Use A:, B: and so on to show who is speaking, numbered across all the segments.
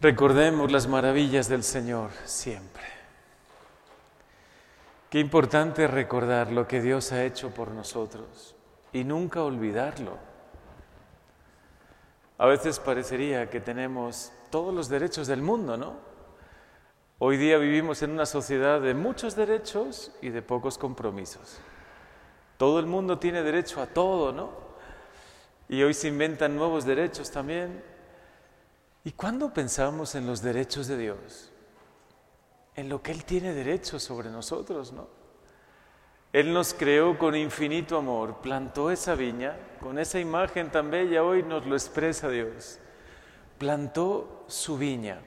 A: Recordemos las maravillas del Señor siempre. Qué importante recordar lo que Dios ha hecho por nosotros y nunca olvidarlo. A veces parecería que tenemos todos los derechos del mundo, ¿no? Hoy día vivimos en una sociedad de muchos derechos y de pocos compromisos. Todo el mundo tiene derecho a todo, ¿no? Y hoy se inventan nuevos derechos también. ¿Y cuándo pensamos en los derechos de Dios? En lo que Él tiene derecho sobre nosotros, ¿no? Él nos creó con infinito amor, plantó esa viña, con esa imagen tan bella, hoy nos lo expresa Dios. Plantó su viña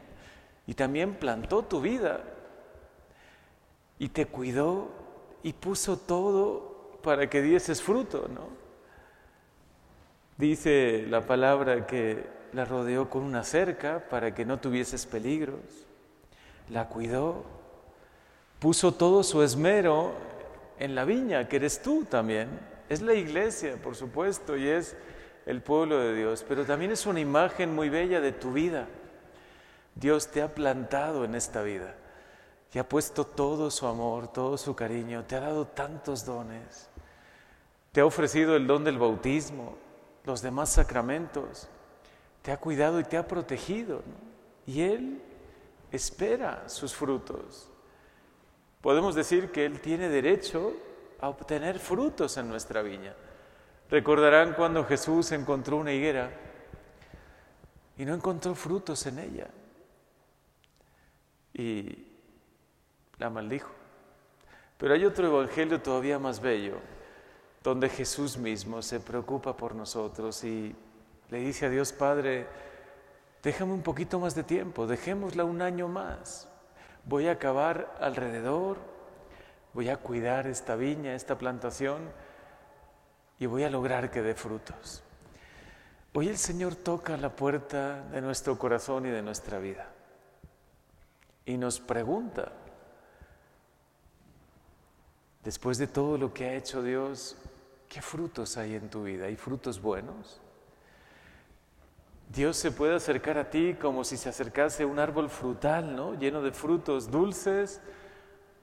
A: y también plantó tu vida y te cuidó y puso todo para que dieses fruto, ¿no? Dice la palabra que la rodeó con una cerca para que no tuvieses peligros, la cuidó, puso todo su esmero en la viña, que eres tú también. Es la iglesia, por supuesto, y es el pueblo de Dios, pero también es una imagen muy bella de tu vida. Dios te ha plantado en esta vida y ha puesto todo su amor, todo su cariño, te ha dado tantos dones, te ha ofrecido el don del bautismo, los demás sacramentos, te ha cuidado y te ha protegido, y Él espera sus frutos. Podemos decir que Él tiene derecho a obtener frutos en nuestra viña. Recordarán cuando Jesús encontró una higuera y no encontró frutos en ella. Y la maldijo. Pero hay otro evangelio todavía más bello, donde Jesús mismo se preocupa por nosotros y le dice a Dios Padre, déjame un poquito más de tiempo, dejémosla un año más. Voy a acabar alrededor, voy a cuidar esta viña, esta plantación y voy a lograr que dé frutos. Hoy el Señor toca la puerta de nuestro corazón y de nuestra vida y nos pregunta, después de todo lo que ha hecho Dios, ¿qué frutos hay en tu vida? ¿Hay frutos buenos? Dios se puede acercar a ti como si se acercase un árbol frutal, ¿no? Lleno de frutos dulces,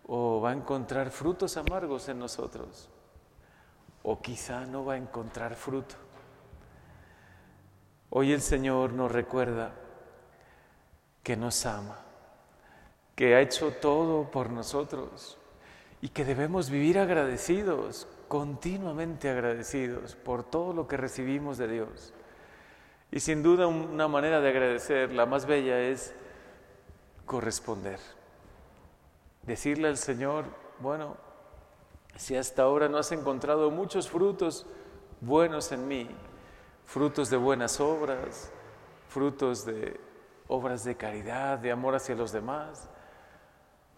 A: o va a encontrar frutos amargos en nosotros, o quizá no va a encontrar fruto. Hoy el Señor nos recuerda que nos ama, que ha hecho todo por nosotros y que debemos vivir agradecidos, continuamente agradecidos por todo lo que recibimos de Dios. Y sin duda una manera de agradecer, la más bella, es corresponder. Decirle al Señor, bueno, si hasta ahora no has encontrado muchos frutos buenos en mí, frutos de buenas obras, frutos de obras de caridad, de amor hacia los demás,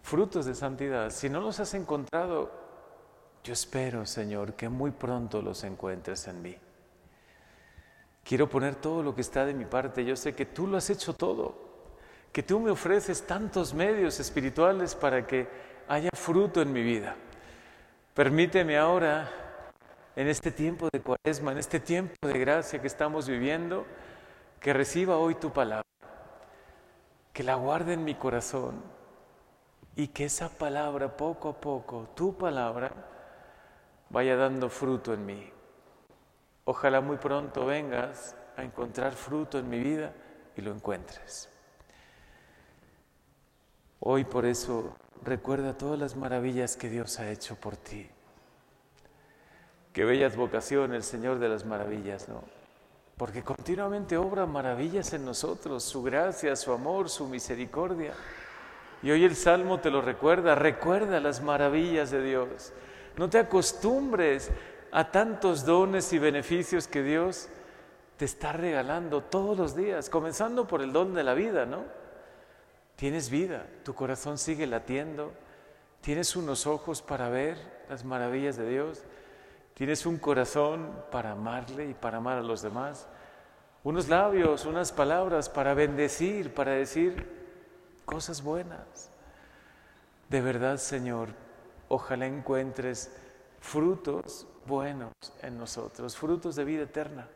A: frutos de santidad, si no los has encontrado, yo espero, Señor, que muy pronto los encuentres en mí. Quiero poner todo lo que está de mi parte. Yo sé que tú lo has hecho todo, que tú me ofreces tantos medios espirituales para que haya fruto en mi vida. Permíteme ahora, en este tiempo de cuaresma, en este tiempo de gracia que estamos viviendo, que reciba hoy tu palabra, que la guarde en mi corazón y que esa palabra poco a poco, tu palabra, vaya dando fruto en mí. Ojalá muy pronto vengas a encontrar fruto en mi vida y lo encuentres. Hoy por eso recuerda todas las maravillas que Dios ha hecho por ti. Qué bellas vocaciones el Señor de las maravillas, ¿no? Porque continuamente obra maravillas en nosotros, su gracia, su amor, su misericordia. Y hoy el Salmo te lo recuerda, recuerda las maravillas de Dios. No te acostumbres a tantos dones y beneficios que Dios te está regalando todos los días, comenzando por el don de la vida, ¿no? Tienes vida, tu corazón sigue latiendo, tienes unos ojos para ver las maravillas de Dios, tienes un corazón para amarle y para amar a los demás, unos labios, unas palabras para bendecir, para decir cosas buenas. De verdad, Señor, ojalá encuentres frutos buenos en nosotros, frutos de vida eterna,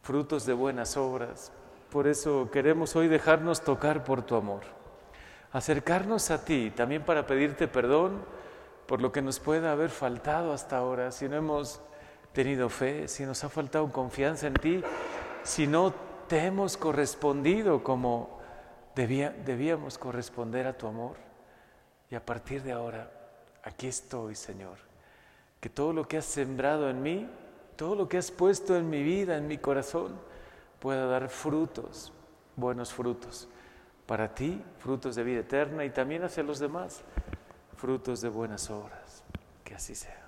A: frutos de buenas obras, por eso queremos hoy dejarnos tocar por tu amor, acercarnos a ti también para pedirte perdón por lo que nos pueda haber faltado hasta ahora, si no hemos tenido fe, si nos ha faltado confianza en ti, si no te hemos correspondido como debíamos corresponder a tu amor. Y a partir de ahora, aquí estoy, Señor. Que todo lo que has sembrado en mí, todo lo que has puesto en mi vida, en mi corazón, pueda dar frutos, buenos frutos. Para ti, frutos de vida eterna y también hacia los demás, frutos de buenas obras. Que así sea.